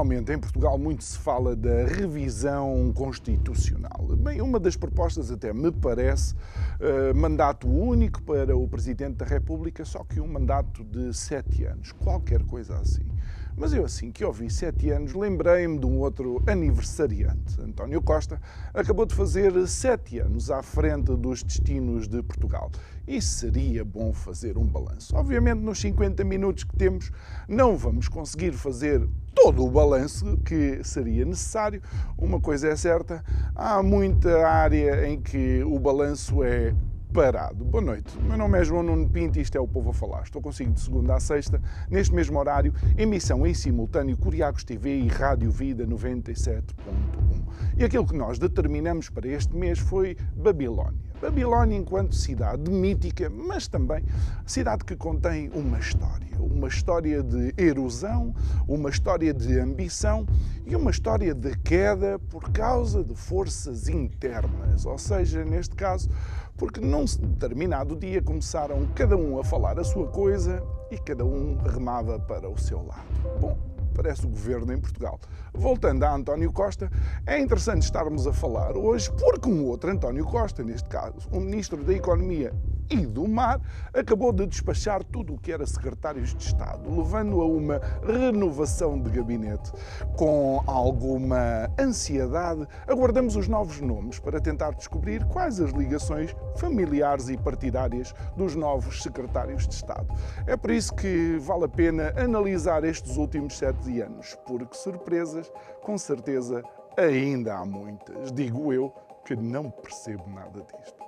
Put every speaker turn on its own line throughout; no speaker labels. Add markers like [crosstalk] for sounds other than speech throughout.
Atualmente, em Portugal, muito se fala da revisão constitucional. Bem, uma das propostas, até me parece, uh, mandato único para o Presidente da República, só que um mandato de sete anos, qualquer coisa assim. Mas eu, assim que ouvi sete anos, lembrei-me de um outro aniversariante. António Costa acabou de fazer sete anos à frente dos destinos de Portugal. E seria bom fazer um balanço. Obviamente, nos 50 minutos que temos, não vamos conseguir fazer todo o balanço que seria necessário. Uma coisa é certa: há muita área em que o balanço é parado. Boa noite. Meu nome é João Nuno Pinto e isto é o Povo a Falar. Estou consigo de segunda a sexta, neste mesmo horário, emissão em simultâneo Curiacos TV e Rádio Vida 97.1. E aquilo que nós determinamos para este mês foi Babilónia. Babilónia enquanto cidade mítica, mas também cidade que contém uma história. Uma história de erosão, uma história de ambição e uma história de queda por causa de forças internas. Ou seja, neste caso, porque num determinado dia começaram cada um a falar a sua coisa e cada um remava para o seu lado. Bom, parece o governo em Portugal. Voltando a António Costa, é interessante estarmos a falar hoje porque um outro António Costa, neste caso, o Ministro da Economia e do Mar, acabou de despachar tudo o que era secretários de Estado, levando a uma renovação de gabinete. Com alguma ansiedade, aguardamos os novos nomes para tentar descobrir quais as ligações familiares e partidárias dos novos secretários de Estado. É por isso que vale a pena analisar estes últimos sete anos, porque surpresas, com certeza, ainda há muitas. Digo eu que não percebo nada disto.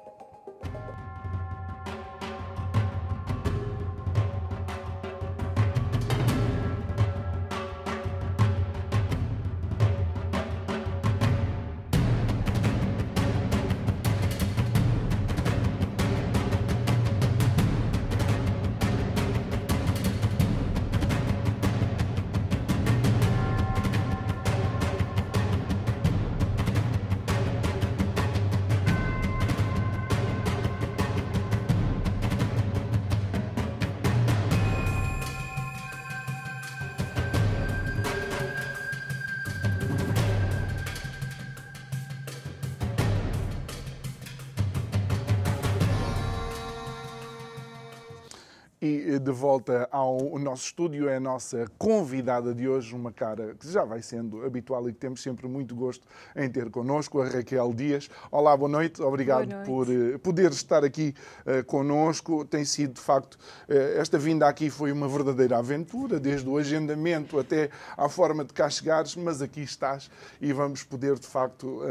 E de volta ao nosso estúdio é a nossa convidada de hoje, uma cara que já vai sendo habitual e que temos sempre muito gosto em ter connosco, a Raquel Dias. Olá, boa noite, obrigado boa noite. por uh, poder estar aqui uh, connosco. Tem sido, de facto, uh, esta vinda aqui foi uma verdadeira aventura, desde o agendamento até à forma de cá chegares, mas aqui estás e vamos poder, de facto,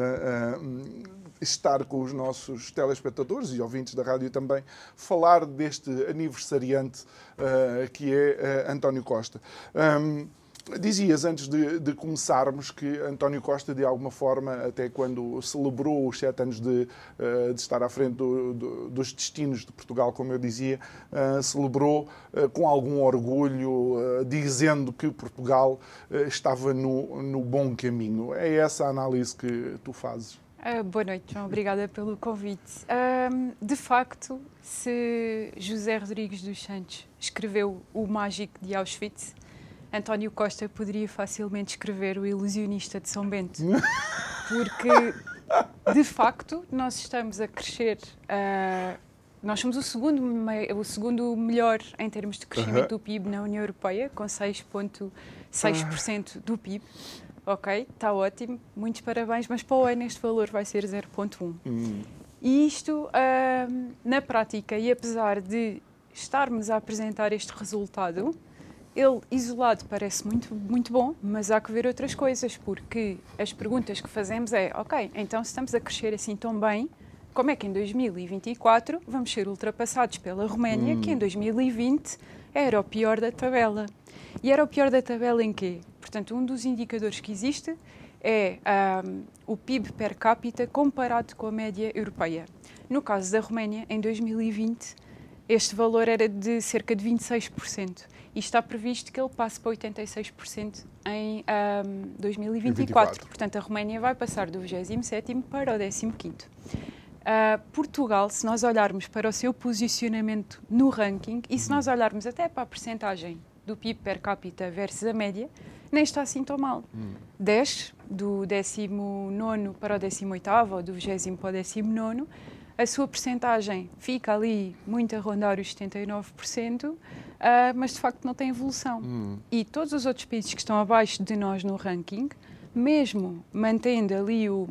estar com os nossos telespectadores e ouvintes da rádio também, falar deste aniversariante uh, que é uh, António Costa. Um, Dizias antes de, de, começarmos que António Costa, de alguma forma, até quando celebrou os sete anos de, uh, de estar à frente do, do, dos destinos de Portugal, como eu dizia, celebrou com algum orgulho, dizendo que Portugal estava no, no bom caminho. É essa a análise que tu fazes?
Uh, boa noite, João. Obrigada pelo convite. De facto, se José Rodrigues dos Santos escreveu O Mágico de Auschwitz, António Costa poderia facilmente escrever O Ilusionista de São Bento. [laughs] Porque, de facto, nós estamos a crescer. Uh, nós somos o segundo, o segundo melhor em termos de crescimento do PIB na União Europeia, com 6,6% do PIB. Ok, está ótimo, muitos parabéns, mas para o ano este valor vai ser 0,1. Hum. E isto, uh, na prática, e apesar de estarmos a apresentar este resultado, ele isolado parece muito, muito bom, mas há que ver outras coisas, porque as perguntas que fazemos é, ok, então se estamos a crescer assim tão bem, como é que em 2024 vamos ser ultrapassados pela Roménia, hum. que em 2020 era o pior da tabela? E era o pior da tabela em quê? Portanto, um dos indicadores que existe é um, o PIB per capita comparado com a média europeia. No caso da Roménia, em 2020, este valor era de cerca de 26% e está previsto que ele passe para 86% em um, 2024. 24. Portanto, a Roménia vai passar do 27 para o 15. Uh, Portugal, se nós olharmos para o seu posicionamento no ranking e se nós olharmos até para a percentagem do PIB per capita versus a média, nem está assim tão mal. Hum. 10 do 19 para o 18 ou do 20 para o 19 a sua percentagem fica ali muito a rondar os 79%, uh, ah, mas de facto não tem evolução. Hum. E todos os outros países que estão abaixo de nós no ranking, mesmo mantendo ali o,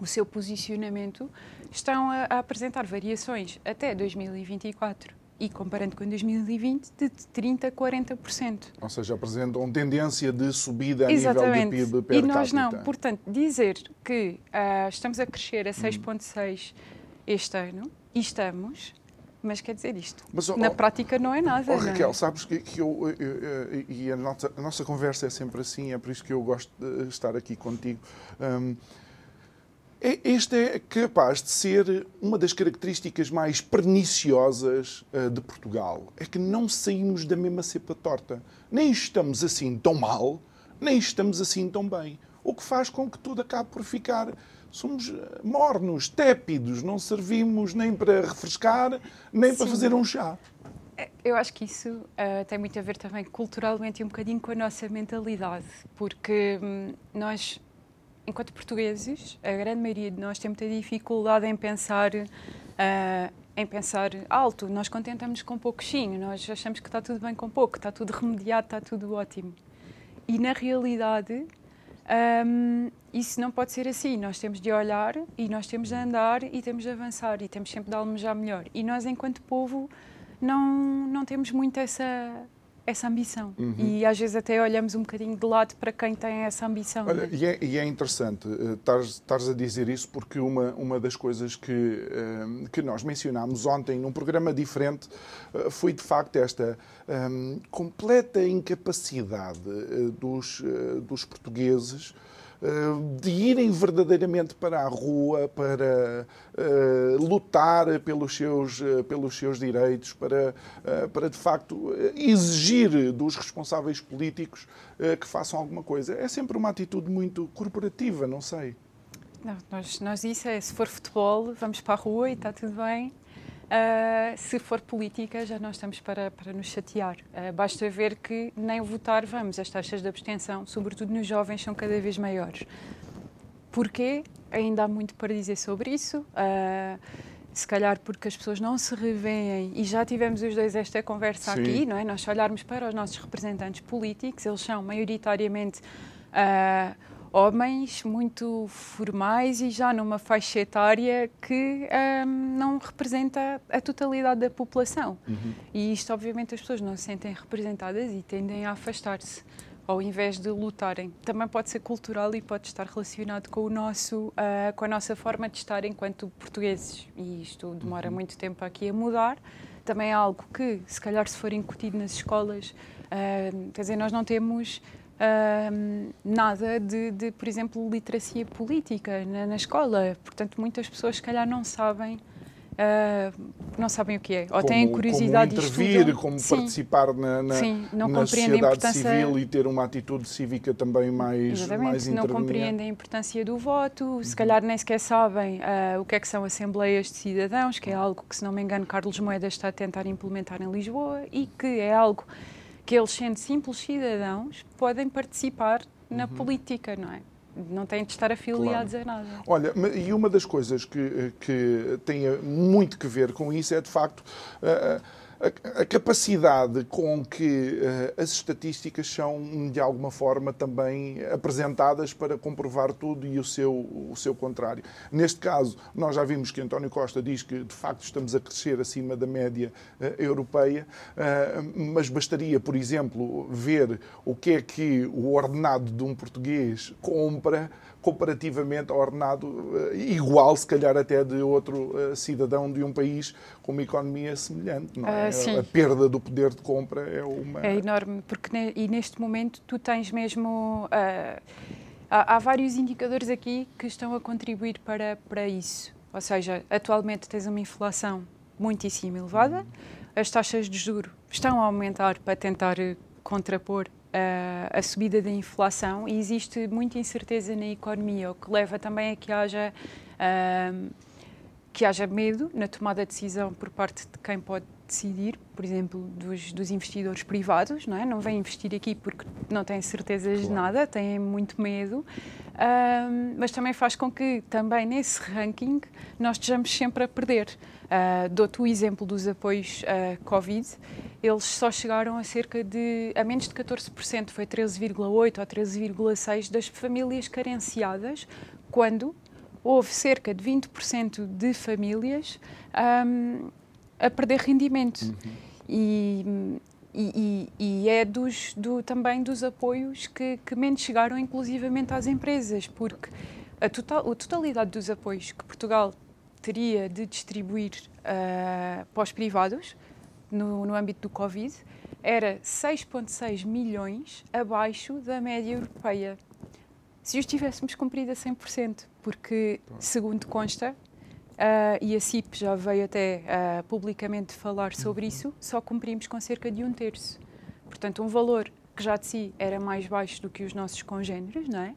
o seu posicionamento, estão a, a apresentar variações até 2024 e comparando com 2020, de 30% a 40%.
Ou seja, apresentam tendência de subida a Exatamente. nível de PIB per
capita. E nós não. Portanto, dizer que uh, estamos a crescer a 6,6% este ano, e estamos, mas quer dizer isto. Mas, Na oh, prática não é nada.
Oh, Raquel, é? sabes que, que eu, eu, eu, e a nossa, a nossa conversa é sempre assim, é por isso que eu gosto de estar aqui contigo. Um, é, este é capaz de ser uma das características mais perniciosas uh, de Portugal. É que não saímos da mesma cepa torta. Nem estamos assim tão mal, nem estamos assim tão bem. O que faz com que tudo acabe por ficar. Somos eh, mornos, tépidos, não servimos nem para refrescar, nem Sim. para fazer um chá.
É, eu acho que isso uh, tem muito a ver também culturalmente e um bocadinho com a nossa mentalidade, porque hum, nós enquanto portugueses, a grande maioria de nós tem muita dificuldade em pensar, uh, em pensar alto. Nós contentamos com pouquinho, nós achamos que está tudo bem com pouco, está tudo remediado, está tudo ótimo. E na realidade, um, isso não pode ser assim. Nós temos de olhar e nós temos de andar e temos de avançar e temos sempre de almejar melhor. E nós, enquanto povo, não, não temos muito essa essa ambição. Uhum. E às vezes até olhamos um bocadinho de lado para quem tem essa ambição.
Olha, e, é, e, é, interessante uh, estares a dizer isso, porque uma, uma das coisas que, uh, que nós mencionámos ontem num programa diferente uh, foi de facto esta um, completa incapacidade dos, dos portugueses eh, de irem verdadeiramente para a rua para uh, lutar pelos seus, uh, pelos seus direitos, para, para de facto exigir dos responsáveis políticos que façam alguma coisa. É sempre uma atitude muito corporativa, não sei.
Não, nós, nós isso é, se for futebol, vamos para a rua e está tudo bem. Uh, se for política, já não estamos para, para nos chatear. Uh, basta ver que nem votar vamos. As taxas de abstenção, sobretudo nos jovens, são cada vez maiores. Porquê? Ainda há muito para dizer sobre isso. Uh, se calhar porque as pessoas não se revêem, e já tivemos os dois esta conversa Sim. aqui, não é? Nós olharmos para os nossos representantes políticos, eles são maioritariamente homens muito formais e já numa faixa etária que um, não representa a totalidade da população. Uhum. E isto, obviamente, as pessoas não se sentem representadas e tendem a afastar-se ao invés de lutarem. Também pode ser cultural e pode estar relacionado com o nosso, uh, com a nossa forma de estar enquanto portugueses. E isto demora uhum. muito tempo aqui a mudar. Também é algo que, se calhar, se for incutido nas escolas, uh, quer dizer, nós não temos Uh, nada de, de, por exemplo, literacia política na, na, escola. Portanto, muitas pessoas, se calhar, não sabem. Uh, não sabem o que é, ou como, têm curiosidade
como intervir,
de
como Sim. participar na, na, Sim, na sociedade civil e ter uma atitude cívica também mais Exatamente, mais
não compreendem a importância do voto, se calhar nem sequer sabem uh, o que é que são assembleias de cidadãos, que é algo que, se não me engano, Carlos Moedas está a tentar implementar em Lisboa e que é algo que eles, sendo simples cidadãos, podem participar na uhum. política, não é? Não têm de estar afiliados claro. a nada.
Olha, e uma das coisas que, que tem muito que ver com isso é, de facto, uh, a, a capacidade com que uh, as estatísticas são, de alguma forma, também apresentadas para comprovar tudo e o seu, o seu contrário. Neste caso, nós já vimos que António Costa diz que, de facto, estamos a crescer acima da média uh, europeia, uh, mas bastaria, por exemplo, ver o que é que o ordenado de um português compra comparativamente ordenado igual, se calhar até de outro cidadão de um país com uma economia semelhante. Não é?
Uh,
a perda do poder de compra é uma.
É enorme, porque ne, e neste momento tu tens mesmo. Uh, há, há, vários indicadores aqui que estão a contribuir para, para isso. Ou seja, atualmente tens uma inflação muitíssimo elevada, as taxas de juro estão a aumentar para tentar contrapor uh, a subida da inflação e existe muita incerteza na economia, o que leva também a que haja. Uh, que haja medo na tomada de decisão por parte de quem pode decidir, por exemplo, dos, dos investidores privados, não é? Não vêm investir aqui porque não têm certezas claro. de nada, têm muito medo, um, mas também faz com que também nesse ranking nós estejamos sempre a perder. Uh, Dou-te o exemplo dos apoios uh, Covid, eles só chegaram a cerca de, a menos de 14%, foi 13,8% ou 13,6% das famílias carenciadas, quando houve cerca de 20% de famílias um, a perder rendimento. Uhum. E, e, e, é dos, do, também dos apoios que, que menos chegaram, inclusivamente às empresas, porque a, total, a totalidade dos apoios que Portugal teria de distribuir uh, para os privados no, no âmbito do Covid era 6,6 milhões abaixo da média europeia. Se os tivéssemos cumprido a 100%, porque, segundo consta, Uh, e a CIP já veio até uh, publicamente falar sobre uhum. isso, só cumprimos com cerca de um terço. Portanto, um valor que já de si era mais baixo do que os nossos congêneres, não é?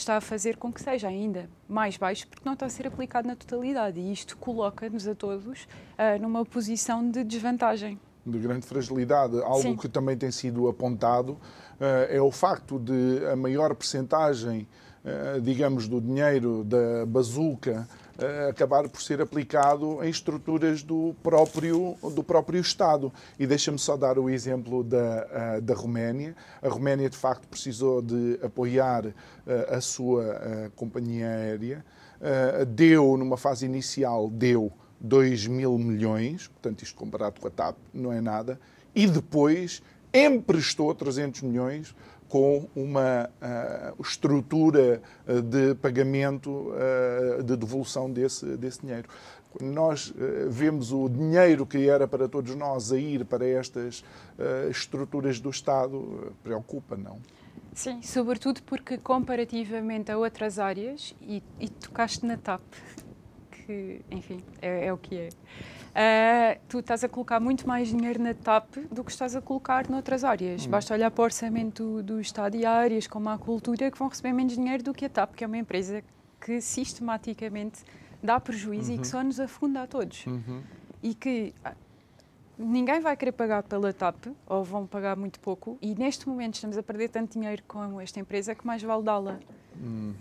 Está a fazer com que seja ainda mais baixo porque não está a ser aplicado na totalidade e isto coloca-nos a todos uh, numa posição de desvantagem.
De grande fragilidade. Algo Sim. que também tem sido apontado é o facto de a maior percentagem, digamos, do dinheiro da bazuca uh, acabar por ser aplicado em estruturas do próprio, do próprio Estado. E deixa-me só dar o exemplo da, uh, da Roménia. A Roménia, de facto, precisou de apoiar uh, a sua companhia aérea. deu, numa fase inicial, deu 2 mil milhões, portanto, isto comparado com a TAP não é nada, e depois emprestou 300 milhões com uma uh, estrutura uh, de pagamento, uh, de devolução desse, desse dinheiro. Nós vemos o dinheiro que era para todos nós a ir para estas estruturas do Estado, preocupa, não?
Sim, sobretudo porque comparativamente a outras áreas, e, e tocaste na TAP, que, enfim, é, é o que é. Uh, tu estás a colocar muito mais dinheiro na TAP do que estás a colocar noutras áreas. Hum. Basta olhar para o orçamento do Estado e áreas como a cultura que vão receber menos dinheiro do que a TAP, que é uma empresa que sistematicamente dá prejuízo uhum. e que uhum. só nos afunda a todos. Uhum. E que ah, ninguém vai querer pagar pela TAP, ou vão pagar muito pouco, e neste momento estamos a perder tanto dinheiro com esta empresa que mais vale dá-la. Hum.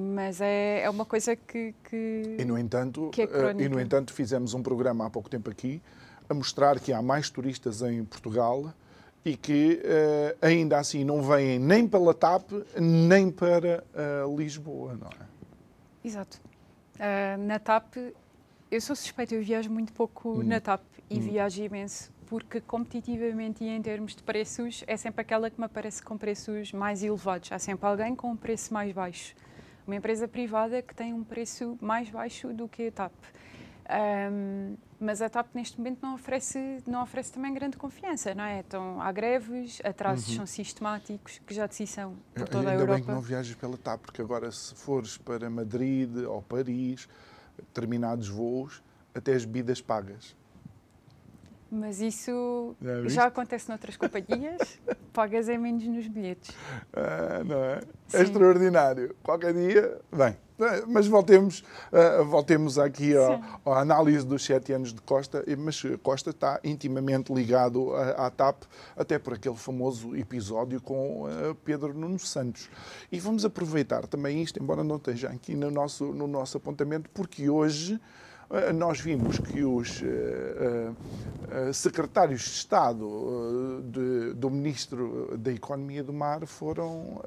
Mas é, é uma coisa que, que,
e no entanto é uh, E, no entanto, fizemos um programa há pouco tempo aqui a mostrar que há mais turistas em Portugal e que uh, ainda assim não vêm nem pela TAP nem para uh, Lisboa, não é?
Exato. na TAP, eu sou suspeita, eu viajo muito pouco hum. na TAP e hum. viajo imenso porque competitivamente e em termos de preços é sempre aquela que me aparece com preços mais elevados. Há sempre alguém com um preço mais baixo uma empresa privada que tem um preço mais baixo do que a TAP. Um, mas a TAP neste momento não oferece, não oferece também grande confiança, não é? Então há greves, atrasos uhum. são sistemáticos, que já de si são por toda
Ainda
a Europa.
Ainda bem que não viajas pela TAP, porque agora se fores para Madrid ou Paris, determinados voos, até as bebidas pagas.
Mas isso já, já acontece noutras companhias, [laughs] pagas é menos nos bilhetes.
Ah, não é? é extraordinário. Qualquer dia, bem. Mas voltemos, uh, voltemos aqui à análise dos sete anos de Costa, mas Costa está intimamente ligado à, à TAP, até por aquele famoso episódio com uh, Pedro Nuno Santos. E vamos aproveitar também isto, embora não esteja aqui no nosso, no nosso apontamento, porque hoje nós vimos que os eh, eh, secretários de Estado de, do Ministro da Economia do Mar foram,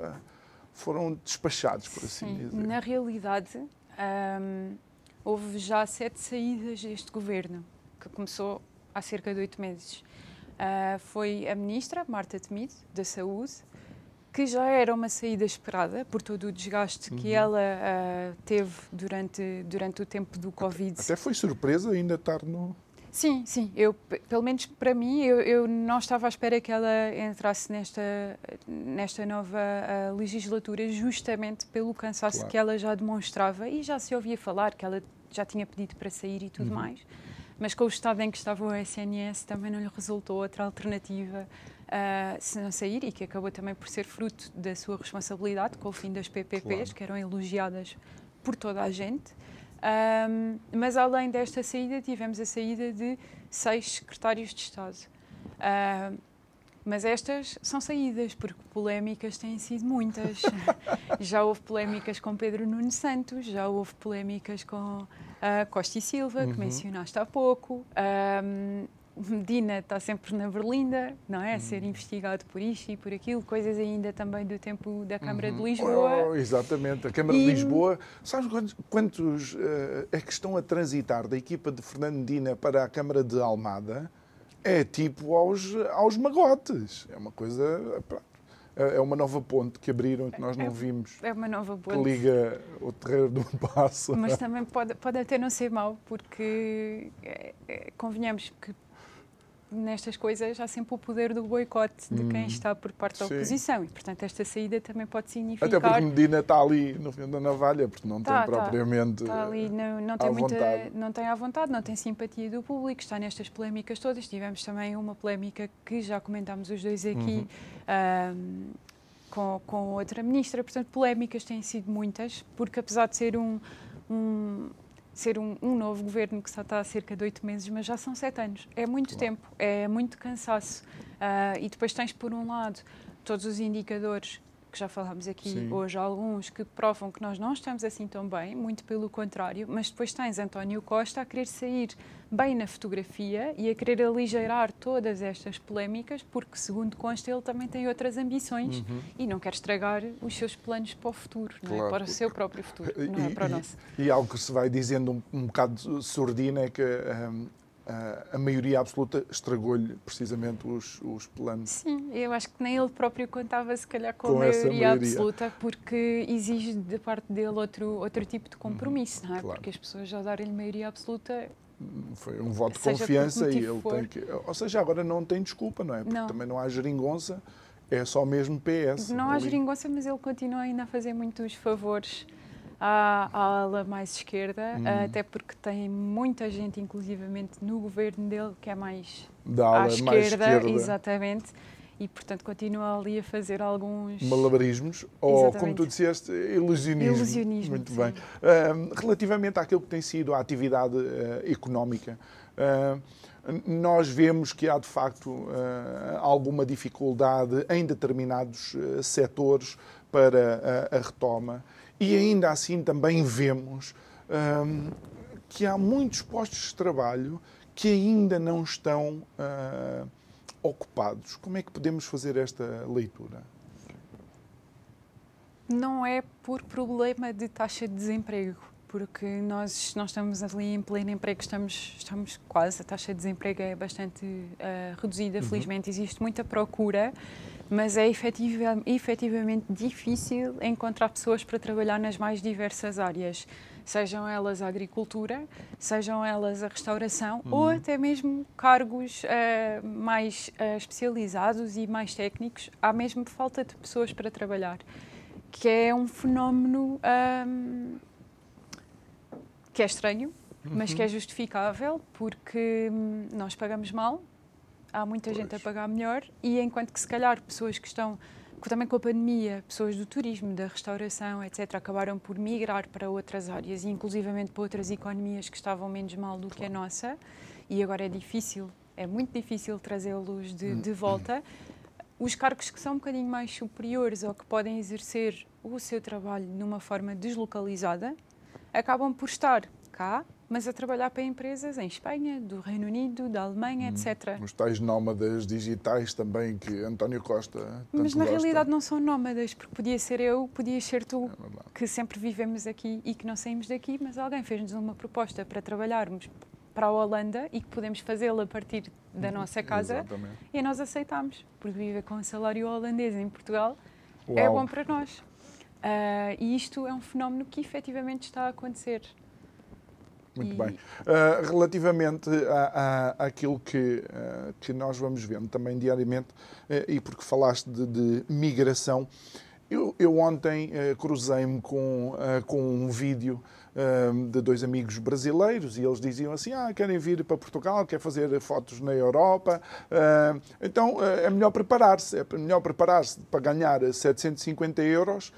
foram despachados, por assim Sim, dizer.
Na realidade, hum, houve já sete saídas deste governo, que começou há cerca de oito meses. Uh, foi a ministra, Marta Temido, da Saúde, que já era uma saída esperada por todo o desgaste que ela uh, teve durante, durante o tempo do Covid.
Até foi surpresa ainda estar no.
Sim, sim. Eu, pelo menos para mim, eu, eu não estava à espera que ela entrasse nesta, nesta nova uh, legislatura, justamente pelo cansaço claro. que ela já demonstrava e já se ouvia falar que ela já tinha pedido para sair e tudo uhum. mais. Mas com o estado em que estava o SNS, também não lhe resultou outra alternativa uh, se não sair e que acabou também por ser fruto da sua responsabilidade com o fim das PPPs, claro. que eram elogiadas por toda a gente. Um, mas além desta saída, tivemos a saída de seis secretários de Estado. Uh, mas estas são saídas, porque polémicas têm sido muitas. [laughs] já houve polémicas com Pedro Nuno Santos, já houve polémicas com uh, Costa e Silva, uhum. que mencionaste há pouco. Um, [laughs] Medina está sempre na Berlinda, não é? A ser hum. investigado por isto e por aquilo, coisas ainda também do tempo da Câmara uhum. de Lisboa.
Oh, exatamente, a Câmara e... de Lisboa. Sabes quantos, quantos uh, é que estão a transitar da equipa de Fernando Medina para a Câmara de Almada? É tipo aos, aos magotes. É uma coisa. É, é uma nova ponte que abriram que nós não é, vimos.
É uma nova ponte.
Que liga o terreiro do [laughs] Passo.
Mas também pode, pode até não ser mau, porque é, é, convenhamos que nestas coisas há sempre o poder do boicote de quem hum. está por parte da oposição e, portanto, esta saída também pode significar...
Até porque Medina está ali no fim da navalha, porque não tá, tem tá. propriamente
Está ali, não, não tem muita... Vontade. Não tem à vontade, não tem simpatia do público, está nestas polémicas todas. Tivemos também uma polémica que já comentámos os dois aqui uhum. um, com, com outra ministra. Portanto, polémicas têm sido muitas, porque apesar de ser um, um ser um, um, novo governo que só está há cerca de oito meses, mas já são sete anos. É muito claro. tempo, é muito cansaço. Uh, e depois tens, por um lado, todos os indicadores que já falámos aqui Sim. hoje, alguns que provam que nós não estamos assim tão bem, muito pelo contrário, mas depois tens António Costa a querer sair bem na fotografia e a querer aligeirar todas estas polémicas, porque, segundo consta, ele também tem outras ambições uhum. e não quer estragar os seus planos para o futuro, claro. não é? para o seu próprio futuro, não é para o nosso.
E, e algo que se vai dizendo um, um bocado sordina é que um, a maioria absoluta estragou-lhe precisamente os, os, planos.
Sim, eu acho que nem ele próprio contava se calhar com, com a maioria, maioria, absoluta, porque exige da parte dele outro, outro tipo de compromisso, não é? Claro. Porque as pessoas já darem-lhe maioria absoluta
foi um voto de confiança e ele for. tem que. Ou seja, agora não tem desculpa, não é? Porque não. também não há geringonça, é só mesmo PS.
Não ali. há geringonça, mas ele continua ainda a fazer muitos favores à, à ala mais esquerda, hum. até porque tem muita gente, inclusivamente no governo dele, que é mais
da ala à esquerda, mais esquerda.
exatamente e, portanto, continua ali a fazer alguns...
Malabarismos, ou, como tu disseste, ilusionismo.
Ilusionismo,
Muito sim. bem. Uh, relativamente àquilo que tem sido a atividade uh, económica, uh, nós vemos que há, de facto, alguma dificuldade em determinados setores para a retoma e ainda assim também vemos que há muitos postos de trabalho que ainda não estão uh, ocupados. Como é que podemos fazer esta leitura?
Não é por problema de taxa de desemprego, porque nós, nós estamos ali em pleno emprego, estamos, estamos quase, a taxa de desemprego é bastante uh, reduzida, uhum. felizmente existe muita procura mas é efetiva, efetivamente difícil encontrar pessoas para trabalhar nas mais diversas áreas, sejam elas a agricultura, sejam elas a restauração uhum. ou até mesmo cargos uh, mais uh, especializados e mais técnicos. Há mesmo falta de pessoas para trabalhar, que é um fenómeno um, que é estranho, uhum. mas que é uhum. justificável porque hum, nós pagamos mal há muita pois. gente a pagar melhor e enquanto que se calhar pessoas que estão também com a pandemia, pessoas do turismo, da restauração, etc., acabaram por migrar para outras áreas e inclusivamente para outras economias que estavam menos mal do que a nossa e agora é difícil, é muito difícil trazê-los de, de volta. Os cargos que são um bocadinho mais superiores ou que podem exercer o seu trabalho numa forma deslocalizada acabam por estar cá mas a trabalhar para empresas em Espanha, do Reino Unido, da Alemanha, hum, etc.
Os tais nómadas digitais também que António Costa.
Mas na gosta. realidade não são nómadas, porque podia ser eu, podia ser tu, é que sempre vivemos aqui e que não saímos daqui, mas alguém fez-nos uma proposta para trabalharmos para a Holanda e que podemos fazê-la a partir da uhum, nossa casa Exatamente. e nós aceitámos, porque viver com um salário holandês em Portugal é bom para nós. Uh, e isto é um fenómeno que efetivamente está a acontecer.
Muito e... bem. Uh, relativamente à, à, àquilo que, uh, que nós vamos vendo também diariamente, uh, e porque falaste de, de migração, eu, eu ontem cruzei-me com, com um vídeo de dois amigos brasileiros e eles diziam assim: ah, querem vir para Portugal, querem fazer fotos na Europa. Então é melhor preparar-se, é melhor preparar-se para ganhar 750 euros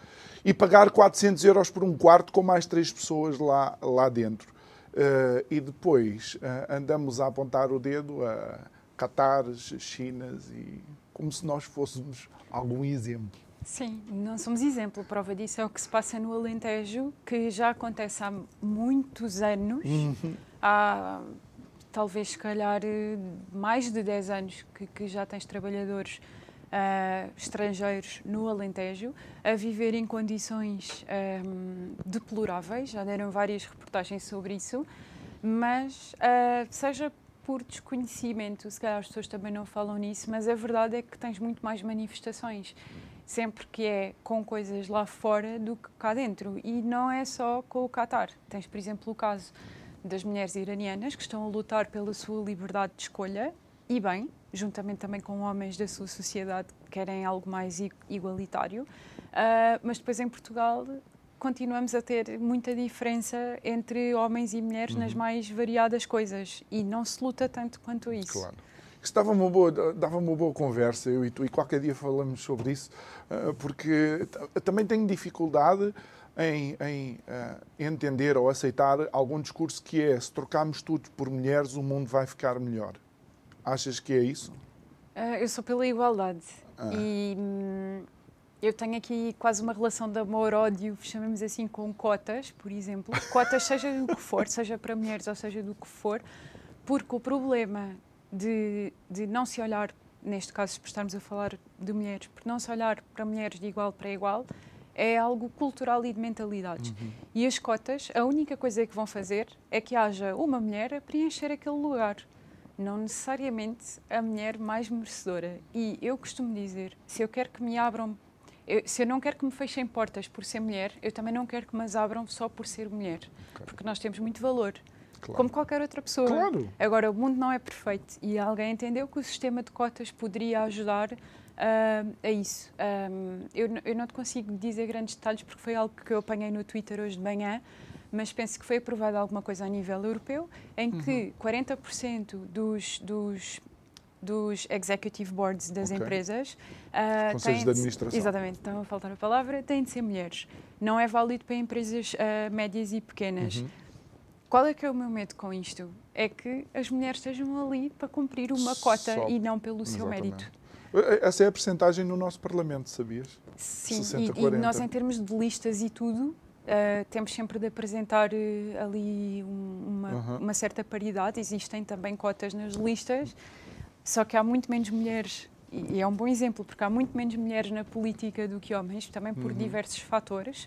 e pagar 400 euros por um quarto com mais três pessoas lá, lá dentro. Uh, e depois uh, andamos a apontar o dedo a Catares, Chinas e como se nós fôssemos algum exemplo.
Sim, não somos exemplo. Prova disso é o que se passa no Alentejo, que já acontece há muitos anos. Uhum. Há talvez, se calhar, mais de 10 anos que, que já tens trabalhadores uh, estrangeiros no Alentejo a viver em condições um, deploráveis. Já deram várias reportagens sobre isso, mas uh, seja por desconhecimento, se calhar as pessoas também não falam nisso, mas a verdade é que tens muito mais manifestações sempre que é com coisas lá fora do que cá dentro. E não é só com o Qatar. Tens, por exemplo, o caso das mulheres iranianas que estão a lutar pela sua liberdade de escolha, e bem, juntamente também com homens da sua sociedade que querem algo mais igualitário. Uh, mas depois em Portugal continuamos a ter muita diferença entre homens e mulheres uhum. nas mais variadas coisas e não se luta tanto quanto isso.
Claro. Isso dava uma boa, dava uma boa conversa, eu e tu, e qualquer dia falamos sobre isso, ah, porque também tenho dificuldade em, em uh, entender ou aceitar algum discurso que é se trocarmos tudo por mulheres, o mundo vai ficar melhor. Achas que é isso?
Uh, eu sou pela igualdade. Ah. E hum, eu tenho aqui quase uma relação de amor-ódio, chamamos assim, com cotas, por exemplo. [laughs] Cotas, seja do que for, seja para mulheres ou seja do que for, porque o problema de, de não se olhar, neste caso, se estarmos a falar de mulheres, por não se olhar para mulheres de igual para igual, é algo cultural e de mentalidades. Uhum. E as cotas, a única coisa que vão fazer é que haja uma mulher a preencher aquele lugar não necessariamente a mulher mais merecedora. E eu costumo dizer, se eu quero que me abram, eu, se eu não quero que me fechem portas por ser mulher, eu também não quero que me as abram só por ser mulher, claro. porque nós temos muito valor. Claro. Como qualquer outra pessoa.
Claro.
Agora, o mundo não é perfeito e alguém entendeu que o sistema de cotas poderia ajudar uh, a isso. Um, eu, eu não te consigo dizer grandes detalhes porque foi algo que eu apanhei no Twitter hoje de manhã, mas penso que foi aprovada alguma coisa a nível europeu, em que uhum. 40% dos, dos dos executive boards das okay. empresas.
Uh, Conselhos de administração.
Exatamente, estão a faltar a palavra, têm de ser mulheres. Não é válido para empresas uh, médias e pequenas. Uhum. Qual é que é o meu medo com isto? É que as mulheres estejam ali para cumprir uma cota Só... e não pelo Exatamente. seu mérito.
Essa é a percentagem no nosso Parlamento, sabias?
Sim, 60, e, e, nós em termos de listas e tudo, Uh, temos sempre de apresentar uh, ali um, uma, uhum. uma, certa paridade. Existem também cotas nas listas, só que há muito menos mulheres, e, é um bom exemplo, porque há muito menos mulheres na política do que homens, também por uhum. diversos fatores.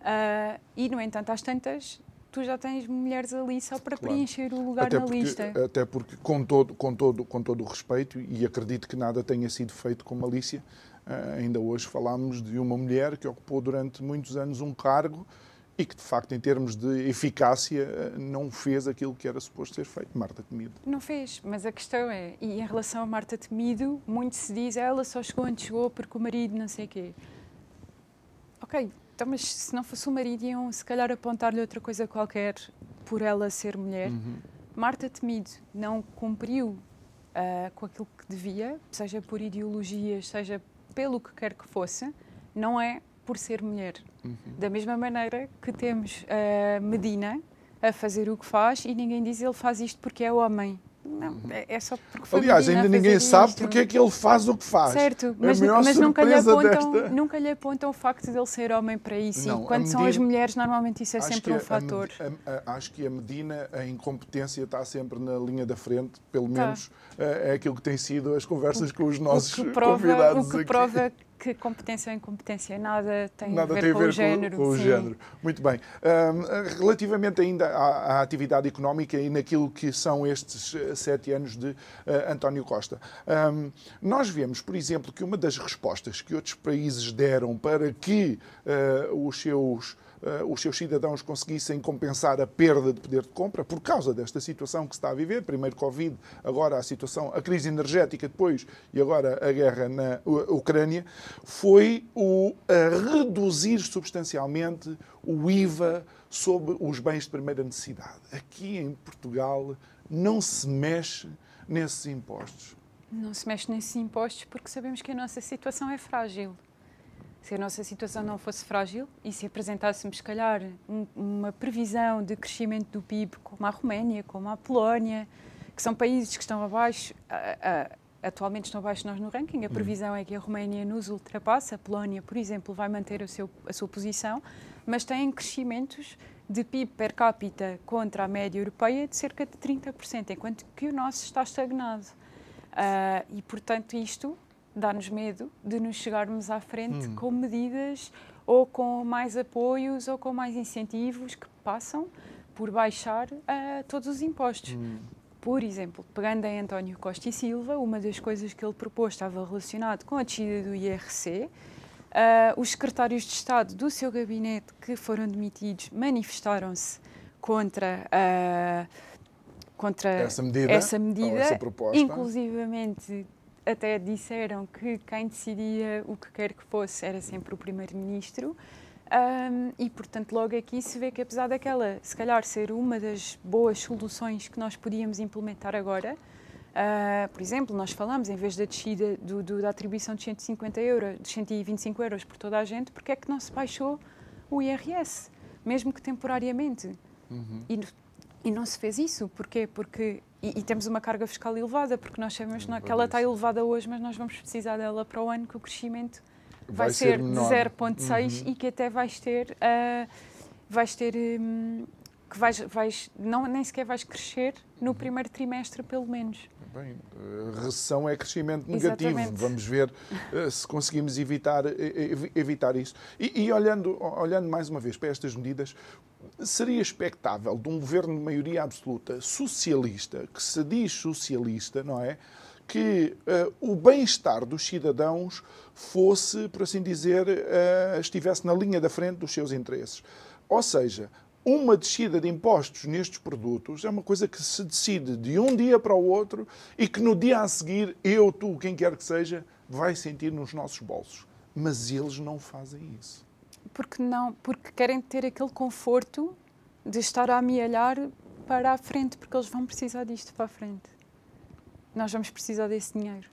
Uh, e, no entanto, às tantas, tu já tens mulheres ali só para claro. preencher o lugar
até
na
porque,
lista.
Até porque, com todo, com, todo, com todo o respeito, e acredito que nada tenha sido feito com malícia, ainda hoje falámos de uma mulher que ocupou durante muitos anos um cargo e que, de facto, em termos de eficácia, uh, não fez aquilo que era suposto ser feito. Marta Temido.
Não fez, mas a questão é, e em relação a Marta Temido, muito se diz, ela só chegou onde chegou porque o marido não sei o quê. Ok, então, mas se não fosse o marido, iam se calhar apontar-lhe outra coisa qualquer por ela ser mulher. Uhum. Marta Temido não cumpriu uh, com aquilo que devia, seja por ideologias, seja pelo que quer que fosse, não é por ser mulher. Uhum. Da mesma maneira que temos a Medina a fazer o que faz e ninguém diz ele faz isto porque é homem. Não, uhum. é, é só porque foi
Aliás, ainda ninguém sabe isto. porque é que ele faz o que faz.
Certo, é mas, mas nunca, lhe apontam, desta... nunca lhe apontam o facto de ele ser homem para isso. Não, e quando Medina, são as mulheres, normalmente isso é sempre um fator.
A, a, acho que a Medina, a incompetência está sempre na linha da frente, pelo tá. menos tá. é aquilo que tem sido as conversas com os nossos
o prova,
convidados
O que
aqui.
prova [laughs] que competência ou incompetência nada tem
nada
a ver
tem
com
a ver
o género.
Com, o
sim.
género. Muito bem. Um, relativamente ainda à, à, atividade económica e naquilo que são estes eh, sete anos de uh, António Costa, um, nós vemos, por exemplo, que uma das respostas que outros países deram para que uh, os seus os seus cidadãos conseguissem compensar a perda de poder de compra por causa desta situação que se está a viver, primeiro Covid, agora a situação, a crise energética depois e agora a guerra na Ucrânia, foi o reduzir substancialmente o IVA sobre os bens de primeira necessidade. Aqui em Portugal não se mexe nesses impostos.
Não se mexe nesses impostos porque sabemos que a nossa situação é frágil se a nossa situação não fosse frágil e se apresentássemos, se calhar, um, uma previsão de crescimento do PIB como a Roménia, como a Polónia, que são países que estão abaixo, a, a, atualmente estão abaixo nós no ranking, a previsão é que a Roménia nos ultrapasse, a Polónia, por exemplo, vai manter o seu, a sua posição, mas têm crescimentos de PIB per capita contra a média europeia de cerca de 30%, enquanto que o nosso está estagnado. Uh, e, portanto, isto dá-nos medo de nos chegarmos à frente hum. com medidas ou com mais apoios ou com mais incentivos que passam por baixar uh, todos os impostos. Hum. Por exemplo, pegando em António Costa e Silva, uma das coisas que ele propôs estava relacionado com a descida do IRC. Uh, ah, os secretários de Estado do seu gabinete que foram demitidos manifestaram-se contra, uh, contra
essa medida,
essa medida essa inclusivamente até disseram que quem decidia o que quer que fosse era sempre o primeiro-ministro. Um, e, portanto, logo aqui se vê que, apesar daquela, se calhar, ser uma das boas soluções que nós podíamos implementar agora, uh, por exemplo, nós falamos, em vez da descida do, do, da atribuição de 150 euros, de 125 euros por toda a gente, porque é que não se baixou o IRS, mesmo que temporariamente? Uhum. E, e não se fez isso. Porquê? Porque e, e, temos uma carga fiscal elevada, porque nós sabemos Sim, que ela está elevada hoje, mas nós vamos precisar dela para o ano, que o crescimento vai, vai ser, ser de 0,6 uhum. e que até vais ter. Uh, vais ter um, que vais, vais, não, nem sequer vais crescer no uhum. primeiro trimestre, pelo menos.
Bem, recessão é crescimento negativo. Exatamente. Vamos ver uh, se conseguimos evitar, evitar isso. E, e, olhando, olhando mais uma vez para estas medidas, seria expectável de um governo de maioria absoluta socialista, que se diz socialista, não é? Que uh, o bem-estar dos cidadãos fosse, por assim dizer, uh, estivesse na linha da frente dos seus interesses. Ou seja, uma descida de impostos nestes produtos é uma coisa que se decide de um dia para o outro e que no dia a seguir, eu, tu, quem quer que seja, vai sentir nos nossos bolsos. Mas eles não fazem isso
porque não, porque querem ter aquele conforto de estar a amealhar para a frente, porque eles vão precisar disto para a frente. Nós vamos precisar desse dinheiro.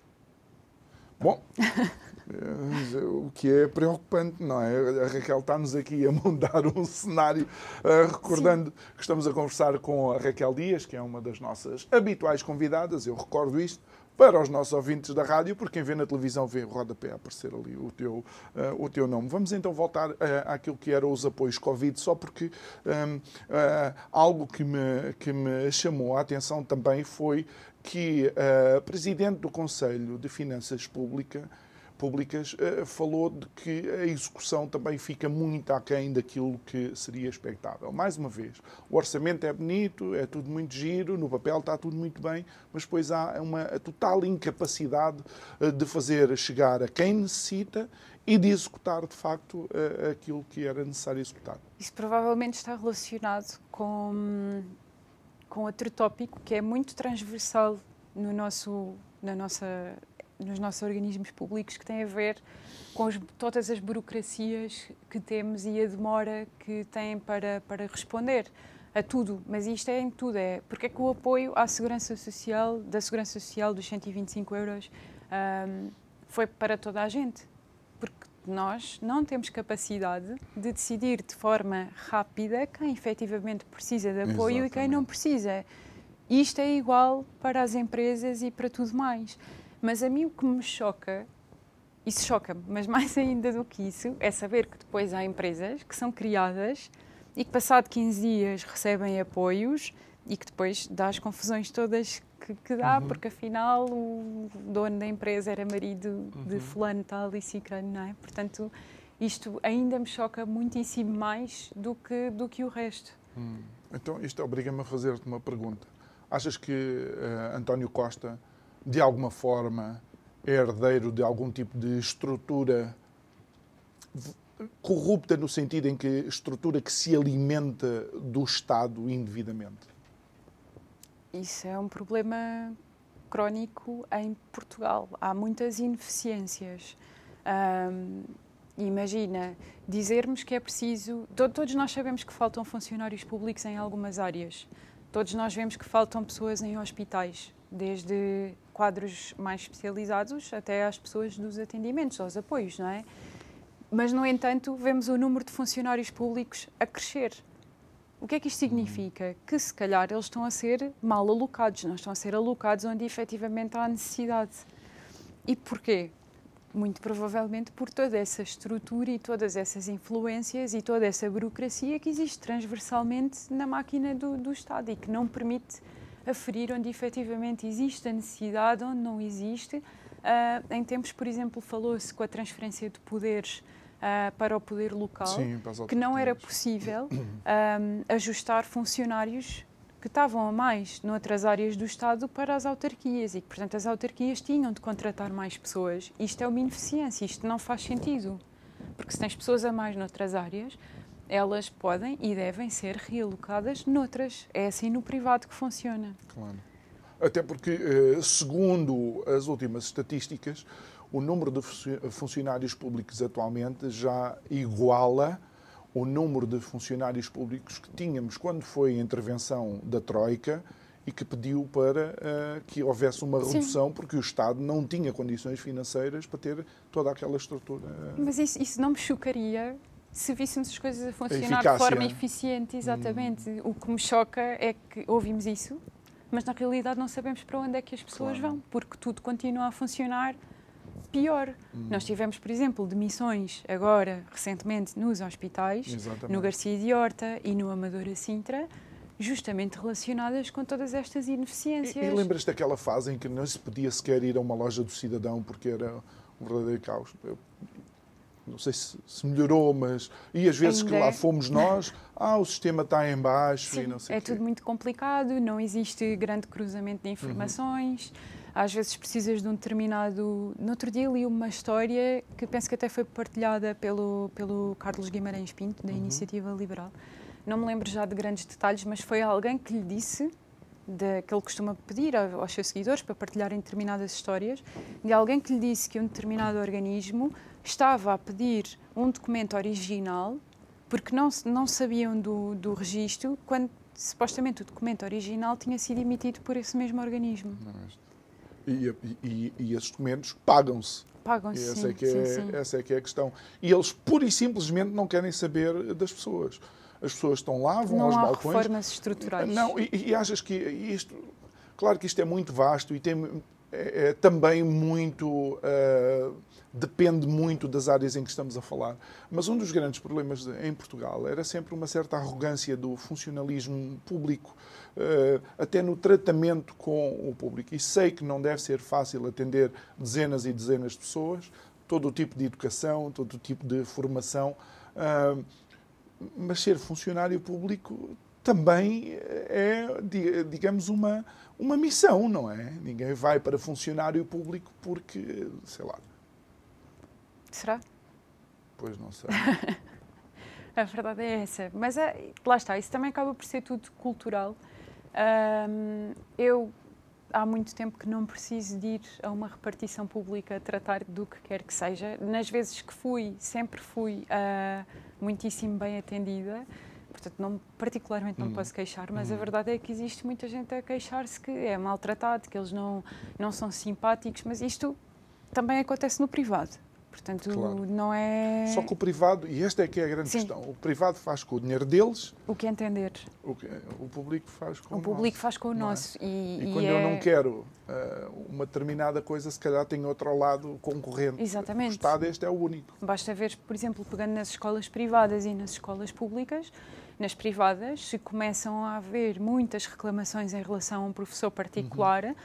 Bom, eh, o que é preocupante, não é? A Raquel está-nos aqui a montar um cenário, uh, recordando Sim. que estamos a conversar com a Raquel Dias, que é uma das nossas habituais convidadas, eu recordo isto, para os nossos ouvintes da rádio, porque quem vê na televisão vê o rodapé aparecer ali o teu, uh, o teu nome. Vamos então voltar uh, àquilo que eram os apoios Covid, só porque um, uh, algo que me, que me chamou a atenção também foi que a Presidente do Conselho de Finanças Públicas públicas, eh, falou de que a execução também fica muito aquém daquilo que seria expectável. Mais uma vez, o orçamento é bonito, é tudo muito giro, no papel está tudo muito bem, mas depois há uma total incapacidade eh, de fazer chegar a quem necessita e de executar, de facto, eh, aquilo que era necessário executar.
Isso provavelmente está relacionado com, com outro tópico que é muito transversal no nosso, na nossa nos nossos organismos públicos que tem a ver com os, todas as burocracias que temos e a demora que têm para, para responder a tudo, mas isto é em tudo, é porque é que o apoio à segurança social, da segurança social dos 125 euros um, foi para toda a gente, porque nós não temos capacidade de decidir de forma rápida quem efetivamente precisa de apoio Exatamente. e quem não precisa. Isto é igual para as empresas e para tudo mais. Mas a mim o que me choca, isso choca-me, mas mais [laughs] ainda do que isso, é saber que depois há empresas que são criadas e que passado 15 dias recebem apoios e que depois dá as confusões todas que, que dá, uhum. porque afinal o dono da empresa era marido uhum. de fulano tal e cicrano, não é? Portanto, isto ainda me choca muitíssimo mais do que, do que o resto.
Hum. Então, isto obriga-me a fazer-te uma pergunta. Achas que uh, António Costa, de alguma forma, é herdeiro de algum tipo de estrutura corrupta no sentido em que estrutura que se alimenta do Estado indevidamente?
Isso é um problema crónico em Portugal. Há muitas ineficiências. Um, imagina, dizermos que é preciso. Todos nós sabemos que faltam funcionários públicos em algumas áreas. Todos nós vemos que faltam pessoas em hospitais, desde quadros mais especializados até às pessoas dos atendimentos, aos apoios, não é? Mas, no entanto, vemos o número de funcionários públicos a crescer. O que é que isto significa? Que se calhar eles estão a ser mal alocados, não estão a ser alocados onde efetivamente há necessidade. E porquê? Muito provavelmente por toda essa estrutura e todas essas influências e toda essa burocracia que existe transversalmente na máquina do, do Estado e que não permite aferir onde efetivamente existe a necessidade, onde não existe. Uh, em tempos, por exemplo, falou-se com a transferência de poderes uh, para o poder local, Sim, que não era possível um, [coughs] ajustar funcionários que estavam a mais noutras áreas do Estado para as autarquias e que, portanto, as autarquias tinham de contratar mais pessoas. Isto é uma ineficiência, isto não faz sentido. Porque se tens pessoas a mais noutras áreas, elas podem e devem ser realocadas noutras. É assim no privado que funciona.
Claro. Até porque, eh, segundo as últimas estatísticas, o número de funcionários públicos atualmente já iguala o número de funcionários públicos que tínhamos quando foi a intervenção da Troika e que pediu para uh, que houvesse uma redução Sim. porque o Estado não tinha condições financeiras para ter toda aquela estrutura.
Mas isso, isso não me chocaria se víssemos as coisas a funcionar a de forma eficiente, exatamente. Hum. O que me choca é que ouvimos isso, mas na realidade não sabemos para onde é que as pessoas claro. vão, porque tudo continua a funcionar pior. Hum. Nós tivemos, por exemplo, demissões agora, recentemente, nos hospitais, Exatamente. no Garcia de Horta e no Amadora Sintra, justamente relacionadas com todas estas ineficiências.
E, e lembras daquela fase em que não se podia sequer ir a uma loja do cidadão porque era um verdadeiro caos? Eu, não sei se, se, melhorou, mas. E às vezes Ainda que lá é. fomos nós, ah, o sistema está em baixo Sim, e não sei
É tudo muito complicado, não existe grande cruzamento de informações. Uhum às vezes precisas de um determinado. No outro dia li uma história que penso que até foi partilhada pelo, pelo Carlos Guimarães Pinto, da uhum. Iniciativa Liberal. Não me lembro já de grandes detalhes, mas foi alguém que lhe disse, de, que ele costuma pedir aos seus seguidores para partilharem determinadas histórias, de alguém que lhe disse que um determinado organismo estava a pedir um documento original porque não, não sabiam do, do registro quando supostamente o documento original tinha sido emitido por esse mesmo organismo.
E, e, e esses documentos pagam-se.
Pagam-se,
essa, é que é,
sim.
essa é que é a questão. E eles, pura e simplesmente, não querem saber das pessoas. As pessoas estão lá, vão
não
aos
há
balcões.
reformas estruturais.
Não, e, e achas que isto... Claro que isto é muito vasto e tem, é, é também muito... Uh, depende muito das áreas em que estamos a falar. Mas um dos grandes problemas em Portugal era sempre uma certa arrogância do funcionalismo público, eh, até no tratamento com o público. E sei que não deve ser fácil atender dezenas e dezenas de pessoas, todo o tipo de educação, todo o tipo de formação, eh, mas ser funcionário público também é, digamos, uma, uma missão, não é? Ninguém vai para funcionário público porque, sei lá,
Será?
Pois não sei. [laughs]
a verdade é essa. Mas é, lá está, isso também acaba por ser tudo cultural. Um, eu há muito tempo que não preciso de ir a uma repartição pública tratar do que quer que seja. Nas vezes que fui, sempre fui uh, muitíssimo bem atendida. Portanto, não, particularmente não hum. posso queixar, mas hum. a verdade é que existe muita gente a queixar-se que é maltratado, que eles não, não são simpáticos, mas isto também acontece no privado. Portanto,
Claro.
não é.
Só que o privado, e esta é que é a grande
Sim.
questão, o privado faz com o dinheiro deles,
O que entender.
o, que- o público faz com o,
O público
nosso,
faz com o
é?
nosso. E,
E,
e
quando
é...
eu não quero ah, uma determinada coisa, se calhar tem outro lado concorrente.
Exatamente.
O Estado este é o único.
Basta ver, por exemplo, pegando nas escolas privadas e nas escolas públicas, nas privadas, se começam a haver muitas reclamações em relação a um professor particular,
Uhum.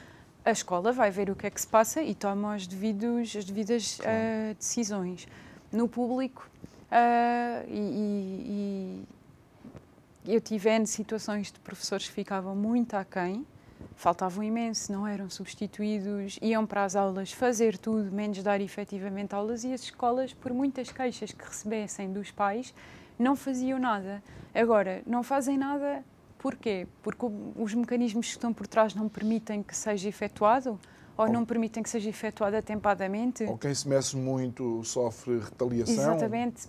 a escola vai ver o que é que se passa e toma os devidos, as devidas
Claro.
ah, decisões. No público, ah, e, e- e eu tive N situações de professores que ficavam muito aquém, faltavam imenso, não eram substituídos, iam para as aulas fazer tudo, menos dar efetivamente aulas, e as escolas, por muitas queixas que recebessem dos pais, não faziam nada. Agora, não fazem nada porquê? Porque os mecanismos que estão por trás não permitem que seja efetuado? Ou
Ou-
não permitem que seja efetuado atempadamente?
Ou quem se mexe muito sofre retaliação.
Exatamente.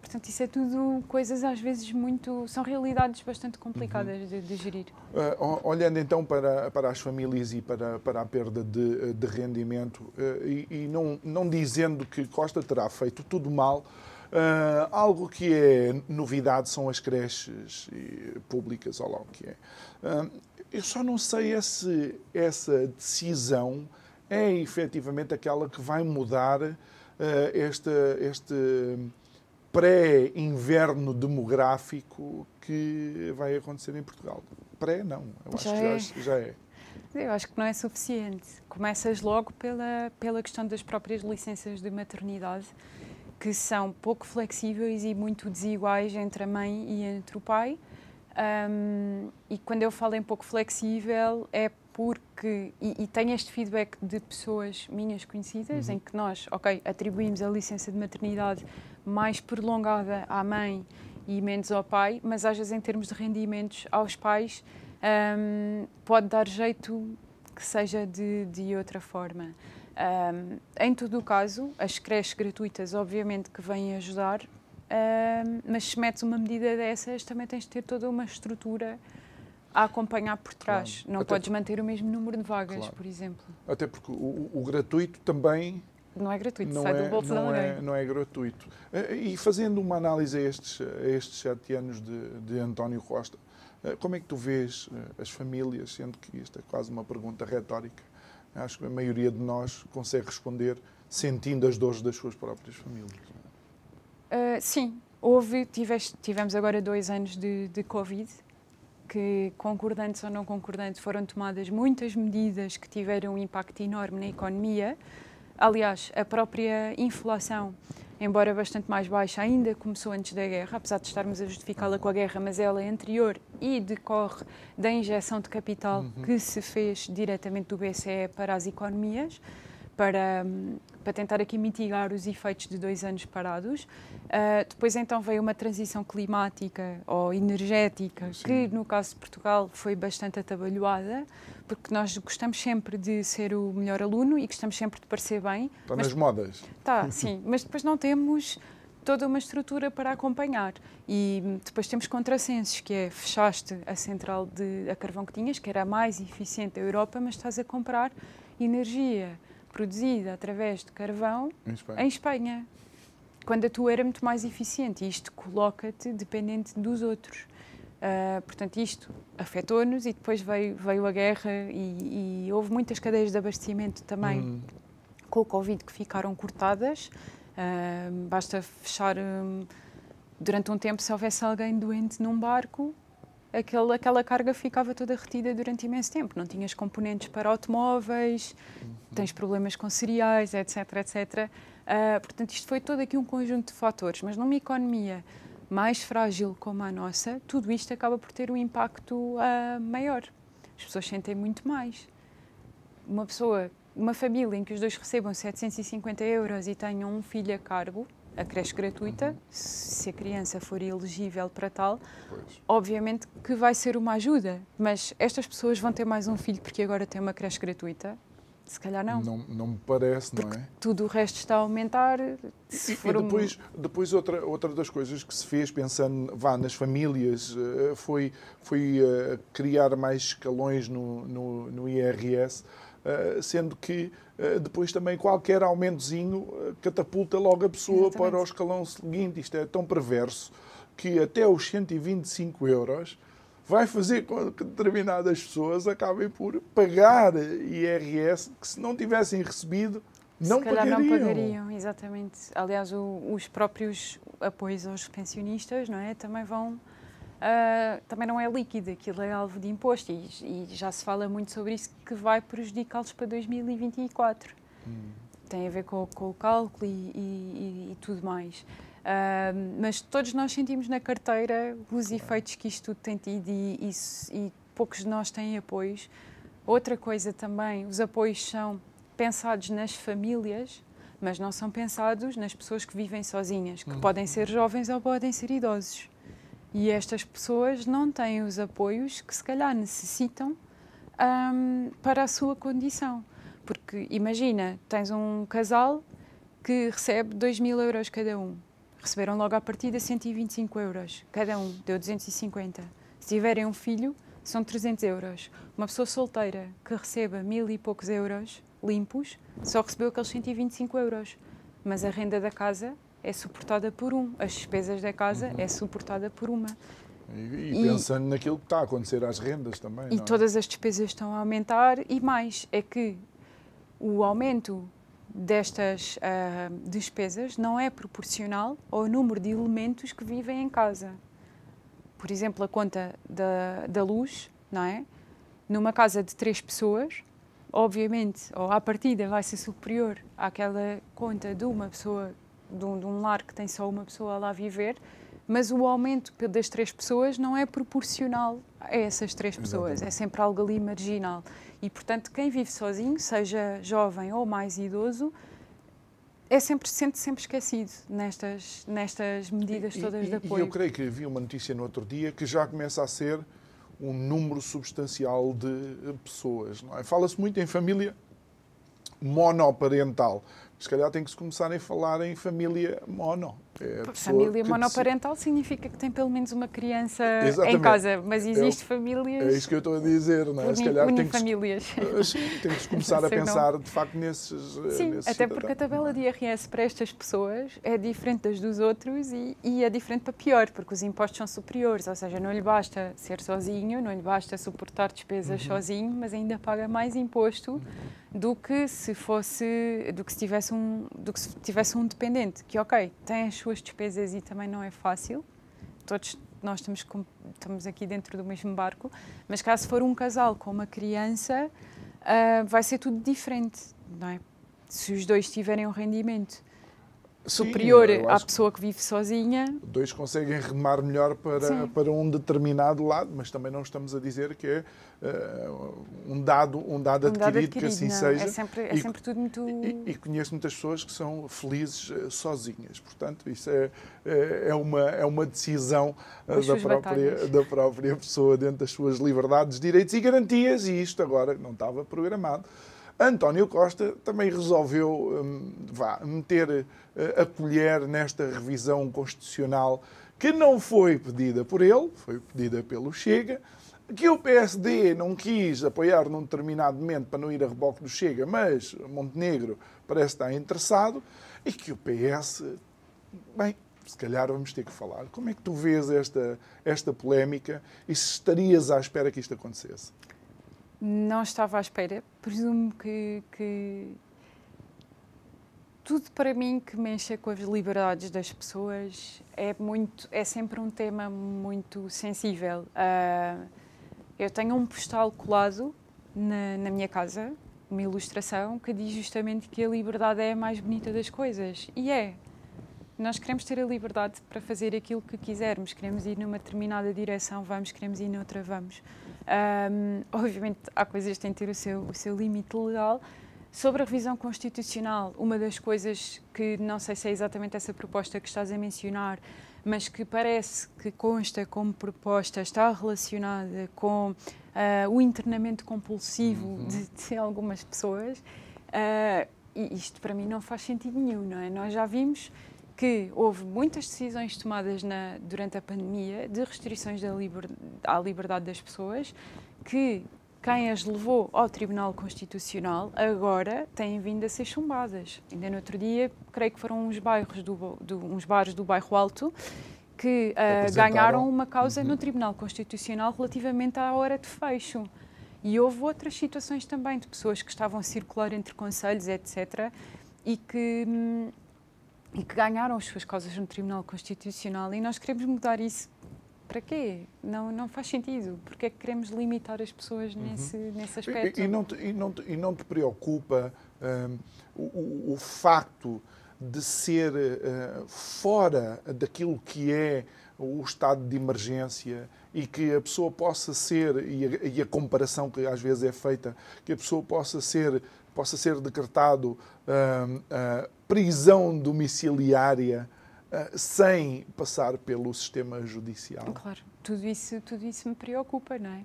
Portanto, isso é tudo coisas às vezes muito. são realidades bastante complicadas de, de gerir.
O- olhando então para, para as famílias e para, para a perda de, de rendimento, ah, e, e não, não dizendo que Costa terá feito tudo mal, ah, algo que é novidade são as creches públicas, ou lá o que é. Ah, eu só não sei se essa decisão é efetivamente aquela que vai mudar ah, este, este pré-inverno demográfico que vai acontecer em Portugal. Pré, não. Eu acho
Já
que
é.
já, já é.
Eu acho que não é suficiente. Começas logo pela, pela questão das próprias licenças de maternidade, que são pouco flexíveis e muito desiguais entre a mãe e entre o pai. Ahm, e quando eu falo em pouco flexível, é porque. E, e tenho este feedback de pessoas minhas conhecidas, em que nós, ok, atribuímos a licença de maternidade mais prolongada à mãe e menos ao pai, mas às vezes em termos de rendimentos aos pais ahm, pode dar jeito que seja de, de outra forma. Ahm, em todo o caso, as creches gratuitas obviamente que vêm ajudar, ahm, mas se metes uma medida dessas também tens de ter toda uma estrutura a acompanhar por trás.
Claro.
Não
Até
podes manter o mesmo número de vagas,
Claro.
por exemplo.
Até porque o, o- gratuito também
Não é gratuito,
não,
sai
é,
do bolso
não,
alguém.
é, não é gratuito. Eh, E fazendo uma análise a estes, a estes sete anos de, de António Costa, eh, como é que tu vês eh, as famílias, sendo que isto é quase uma pergunta retórica, acho que a maioria de nós consegue responder sentindo as dores das suas próprias famílias.
Uh, sim, houve, tiveste- tivemos agora dois anos de, de Covid, que, concordantes ou não concordantes, foram tomadas muitas medidas que tiveram um impacto enorme na economia. Aliás, a própria inflação, embora bastante mais baixa, ainda começou antes da guerra, apesar de estarmos a justificá-la com a guerra, mas ela é anterior e decorre da injeção de capital que se fez diretamente do BCE para as economias, para, hum, para tentar aqui mitigar os efeitos de dois anos parados. Uh, depois então veio uma transição climática ou energética,
Sim.
que no caso de Portugal foi bastante atabalhoada, porque nós gostamos sempre de ser o melhor aluno e gostamos sempre de parecer bem.
Está
Mas-
nas modas.
Tá, [laughs] sim, mas depois não temos toda uma estrutura para acompanhar. E depois temos contrassensos, que é fechaste a central de a carvão que tinhas, que era a mais eficiente da Europa, mas estás a comprar energia produzida através de carvão
Em Espanha.
em Espanha, quando a tua era muito mais eficiente. E isto coloca-te dependente dos outros. Ah, portanto, isto afetou-nos e depois veio, veio a guerra e, e houve muitas cadeias de abastecimento também
Hum,
com o Covid que ficaram cortadas. Ah, basta fechar hum, durante um tempo, se houvesse alguém doente num barco, aquela, aquela carga ficava toda retida durante imenso tempo. Não tinhas componentes para automóveis, tens problemas com cereais, etc, etc. Ah, portanto, isto foi todo aqui um conjunto de fatores. Mas numa economia mais frágil como a nossa, tudo isto acaba por ter um impacto ah, maior. As pessoas sentem muito mais. Uma pessoa, uma família em que os dois recebam 750 euros e tenham um filho a cargo, a creche gratuita, se a criança for elegível para tal,
pois.
obviamente que vai ser uma ajuda. Mas estas pessoas vão ter mais um filho porque agora tem uma creche gratuita? Se calhar não.
Não, não me parece, não é?
Tudo o resto está a aumentar. Se
E,
for
e
um-
depois, depois outra, outra das coisas que se fez pensando vá, nas famílias eh, foi, foi eh, criar mais escalões no, no, no IRS, eh, sendo que uh, depois também qualquer aumentozinho uh, catapulta logo a pessoa Exatamente. para o escalão seguinte. Isto é tão perverso que até os 125 euros vai fazer com que determinadas pessoas acabem por pagar IRS que se não tivessem recebido não
se calhar
pagariam.
não pagariam, exatamente. Aliás, o, os próprios apoios aos pensionistas não é, também vão uh, também não é líquido, aquilo é alvo de imposto e, e já se fala muito sobre isso que vai prejudicá-los para 2024. Hum. Tem a ver com, com o cálculo e, e, e tudo mais. Uh, mas todos nós sentimos na carteira os efeitos que isto tudo tem tido e, e, poucos de nós têm apoios. Outra coisa também, os apoios são pensados nas famílias, mas não são pensados nas pessoas que vivem sozinhas, que hum. podem ser jovens ou podem ser idosos. E estas pessoas não têm os apoios que se calhar necessitam um, para a sua condição. Porque imagina, tens um casal que recebe 2 mil euros cada um. Receberam logo à partida 125 euros. Cada um deu 250. Se tiverem um filho, são 300 euros. Uma pessoa solteira que receba mil e poucos euros limpos só recebeu aqueles 125 euros. Mas a renda da casa é suportada por um, as despesas da casa uhum. é suportada por uma.
E, e pensando e, naquilo que está a acontecer às rendas também.
E
é?
todas as despesas estão a aumentar e mais, é que o aumento destas uh, despesas não é proporcional ao número de elementos que vivem em casa. Por exemplo, a conta da, da luz, não é? Numa casa de três pessoas, obviamente, ou à partida, vai ser superior àquela conta de uma pessoa de um, de um lar que tem só uma pessoa lá viver, mas o aumento das três pessoas não é proporcional a essas três pessoas, Exatamente. é sempre algo ali marginal. E, portanto, quem vive sozinho, seja jovem ou mais idoso, é sempre, sente sempre esquecido nestas, nestas medidas todas
e,
de apoio.
E eu creio que vi uma notícia no outro dia que já começa a ser um número substancial de pessoas. É? Fala-se muito em família monoparental se calhar tem que se começar a falar em família mono.
É família monoparental significa que tem pelo menos uma criança Exatamente. em casa, mas existe é, famílias.
É isso que eu estou a dizer, não é?
Se calhar tem que, famílias.
sim, [laughs] tem que se começar a pensar de facto nesses.
Eh, sim,
nesses
até porque a tabela de IRS para estas pessoas é diferente das dos outros e, e é diferente para pior, porque os impostos são superiores, ou seja, não lhe basta ser sozinho, não lhe basta suportar despesas uhum. sozinho, mas ainda paga mais imposto. Uhum do que se fosse do que se tivesse um do que se tivesse um dependente que ok tem as suas despesas e também não é fácil. Todos nós estamos estamos aqui dentro do mesmo barco mas caso for um casal com uma criança uh, vai ser tudo diferente não é? Se os dois tiverem um rendimento superior Sim, à pessoa que vive sozinha.
Dois conseguem remar melhor para, para um determinado lado, mas também não estamos a dizer que é uh, um, dado, um dado um adquirido, dado adquirido que assim não. seja.
É sempre, é e, sempre tudo muito.
E, e, conheço muitas pessoas que são felizes uh, sozinhas. Portanto, isso é, é, é uma, é uma decisão uh, da, própria, da própria pessoa dentro das suas liberdades, direitos e garantias, e isto agora não estava programado. António Costa também resolveu um, vá, meter uh, a colher nesta revisão constitucional que não foi pedida por ele, foi pedida pelo Chega, que o PSD não quis apoiar num determinado momento para não ir a reboque do Chega, mas Montenegro parece estar interessado, e que o PS, bem, se calhar vamos ter que falar. Como é que tu vês esta, esta polémica e se estarias à espera que isto acontecesse?
Não estava à espera. Presumo que, que tudo para mim que mexa com as liberdades das pessoas é muito é sempre um tema muito sensível. Uh, eu tenho um postal colado na, na, minha casa uma ilustração que diz justamente que a liberdade é a mais bonita das coisas. E é nós queremos ter a liberdade para fazer aquilo que quisermos queremos ir numa determinada direção vamos queremos ir noutra vamos um, obviamente, há coisas que têm de ter o seu, o seu limite legal. Sobre a revisão constitucional, uma das coisas que não sei se é exatamente essa proposta que estás a mencionar, mas que parece que consta como proposta, está relacionada com uh, o internamento compulsivo uhum. de, de, algumas pessoas. Uh, e isto para mim não faz sentido nenhum, não é? Nós já vimos que houve muitas decisões tomadas na, durante a pandemia de restrições liber, à liberdade das pessoas que quem as levou ao Tribunal Constitucional agora têm vindo a ser chumbadas. Ainda no outro dia, creio que foram uns bairros do, do uns bares do bairro Alto que uh, ganharam uma causa uhum. no Tribunal Constitucional relativamente à hora de fecho. E houve outras situações também de pessoas que estavam a circular entre conselhos, etc., e que, hum, e que ganharam as suas causas no Tribunal Constitucional. E nós queremos mudar isso para quê? Não, não faz sentido. Porque é que queremos limitar as pessoas uhum. nesse, nesse aspecto?
E, e, não te, e, não te, e não te preocupa um, o, o, facto de ser uh, fora daquilo que é o estado de emergência e que a pessoa possa ser, e a, e a, comparação que às vezes é feita, que a pessoa possa ser, possa ser decretado uh, uh, prisão domiciliária uh, sem passar pelo sistema judicial.
Claro, tudo isso, tudo isso me preocupa, não é?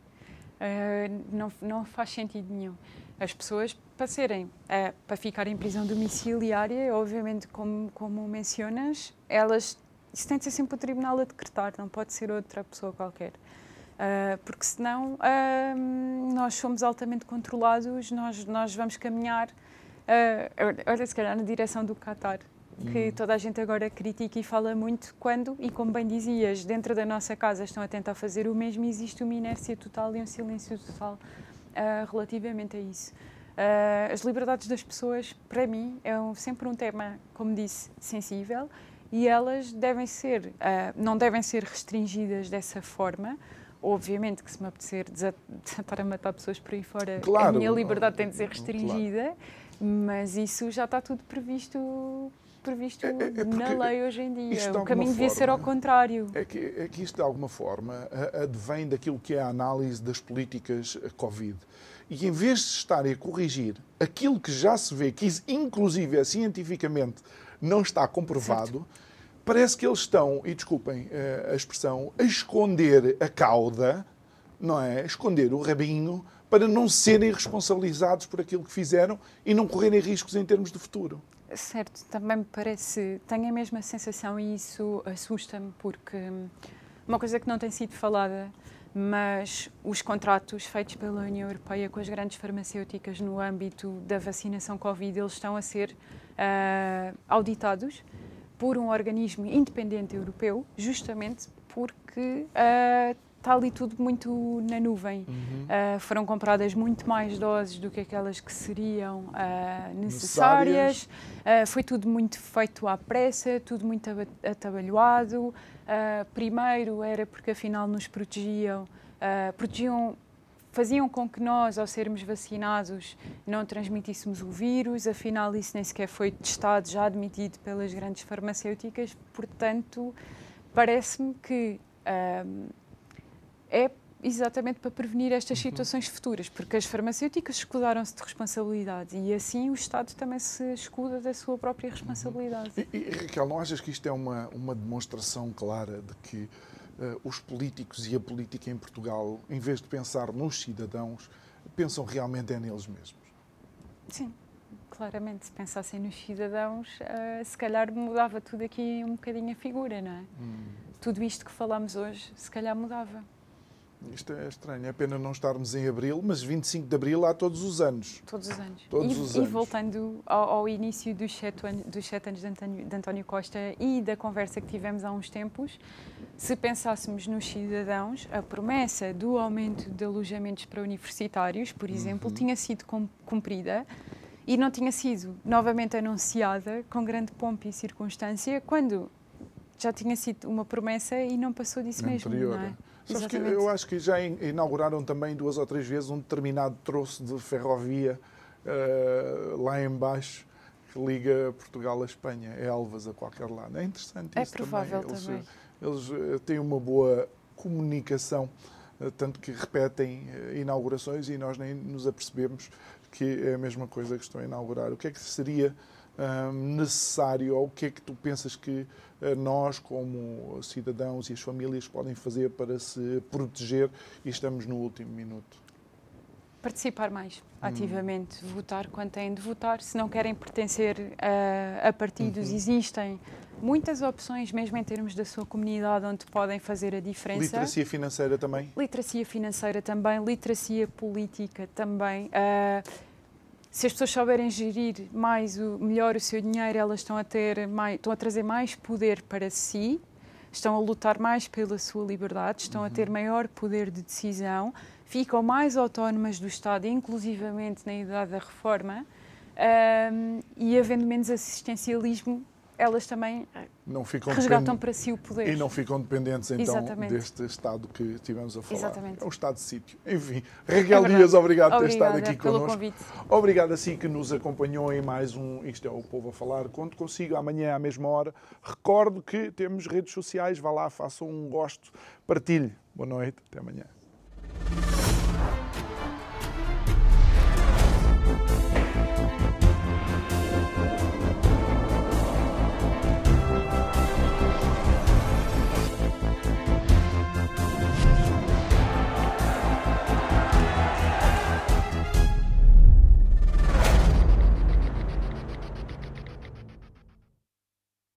não, não faz sentido nenhum. As pessoas para serem, para ficar em prisão domiciliária, obviamente, como, como mencionas, elas isso tem de ser sempre o tribunal a decretar, não pode ser outra pessoa qualquer. Uh, porque senão uh, nós somos altamente controlados, nós, nós vamos caminhar, uh, olha, se calhar na direção do Qatar, que hum. toda a gente agora critica e fala muito quando, e como bem dizias, dentro da nossa casa estão a tentar fazer o mesmo, existe uma inércia total e um silêncio total uh, relativamente a isso. Uh, as liberdades das pessoas, para mim, é um, sempre um tema, como disse, sensível e elas devem ser, uh, não devem ser restringidas dessa forma. Obviamente que se me apetecer desatar [laughs] a matar pessoas por aí fora, claro, a minha liberdade tem de ser restringida, claro. Mas isso já está tudo previsto previsto é, é, é na lei hoje em dia. O caminho devia ser ao contrário.
É que, é que isto, de alguma forma, advém daquilo que é a análise das políticas Covid. E em vez de estarem a corrigir aquilo que já se vê, que inclusive é cientificamente não está comprovado. Certo. Parece que eles estão, e desculpem uh, a expressão, a esconder a cauda, não é? A esconder o rabinho para não serem responsabilizados por aquilo que fizeram e não correrem riscos em termos de futuro.
Certo, também me parece, tenho a mesma sensação e isso assusta-me porque uma coisa que não tem sido falada, mas os contratos feitos pela União Europeia com as grandes farmacêuticas no âmbito da vacinação Covid, eles estão a ser uh, auditados por um organismo independente europeu, justamente porque uh, está ali tudo muito na nuvem. Uhum. Uh, foram compradas muito mais doses do que aquelas que seriam uh, necessárias. Uh, foi tudo muito feito à pressa, tudo muito atabalhoado. primeiro era porque afinal nos protegiam, protegiam faziam com que nós, ao sermos vacinados, não transmitíssemos o vírus, afinal, isso nem sequer foi testado, já admitido pelas grandes farmacêuticas, portanto, parece-me que um, é exatamente para prevenir estas uhum. situações futuras, porque as farmacêuticas escudaram-se de responsabilidade e assim o Estado também se escuda da sua própria responsabilidade.
Uhum. E, e Raquel, não achas que isto é uma, uma demonstração clara de que uh, os políticos e a política em Portugal, em vez de pensar nos cidadãos, pensam realmente é neles mesmos.
Sim, claramente. Se pensassem nos cidadãos, uh, se calhar mudava tudo aqui um bocadinho a figura, não é? Hum. Tudo isto que falamos hoje, se calhar mudava.
Isto é estranho, é pena não estarmos em abril, mas 25 de abril há todos os anos.
Todos os anos.
Todos
e,
os
e
anos.
voltando ao, ao início dos sete, anos, dos sete anos de António, de António, Costa e da conversa que tivemos há uns tempos, se pensássemos nos cidadãos, a promessa do aumento de alojamentos para universitários, por exemplo, uhum. tinha sido cumprida e não tinha sido novamente anunciada com grande pompa e circunstância quando já tinha sido uma promessa e não passou disso mesmo. Não é?
Sabes que eu acho que já inauguraram também duas ou três vezes um determinado troço de ferrovia uh, lá embaixo que liga Portugal à Espanha, é Elvas a qualquer lado. É interessante
é
isso
provável
também.
também.
Eles, eles eh, têm uma boa comunicação, tanto que repetem inaugurações e nós nem nos apercebemos que é a mesma coisa que estão a inaugurar. O que é que seria necessário ou o que é que tu pensas que eh, nós, como cidadãos e as famílias, podem fazer para se proteger e estamos no último minuto?
participar mais ativamente, hum. votar quando têm de votar. Se não querem pertencer a, a partidos, uhum. existem muitas opções, mesmo em termos da sua comunidade, onde podem fazer a diferença.
Literacia financeira também?
Literacia financeira também, literacia política também. Uh, se as pessoas souberem gerir mais o, melhor o seu dinheiro, elas estão a ter mais, estão a trazer mais poder para si, estão a lutar mais pela sua liberdade, estão uhum. a ter maior poder de decisão, ficam mais autónomas do Estado, inclusivamente na idade da reforma, um, e havendo menos assistencialismo, elas também não ficam resgatam para si o poder.
E não ficam dependentes, então, Exatamente. deste Estado que estivemos a falar. Exatamente. É um Estado de sítio. Enfim, Raquel é Dias, obrigado por ter estado aqui pelo connosco. Convite. Obrigado a si que nos acompanhou em mais um Isto é o Povo a Falar. Conto consigo amanhã à mesma hora. Recordo que temos redes sociais, vá lá, faça um gosto, partilhe. Boa noite, até amanhã.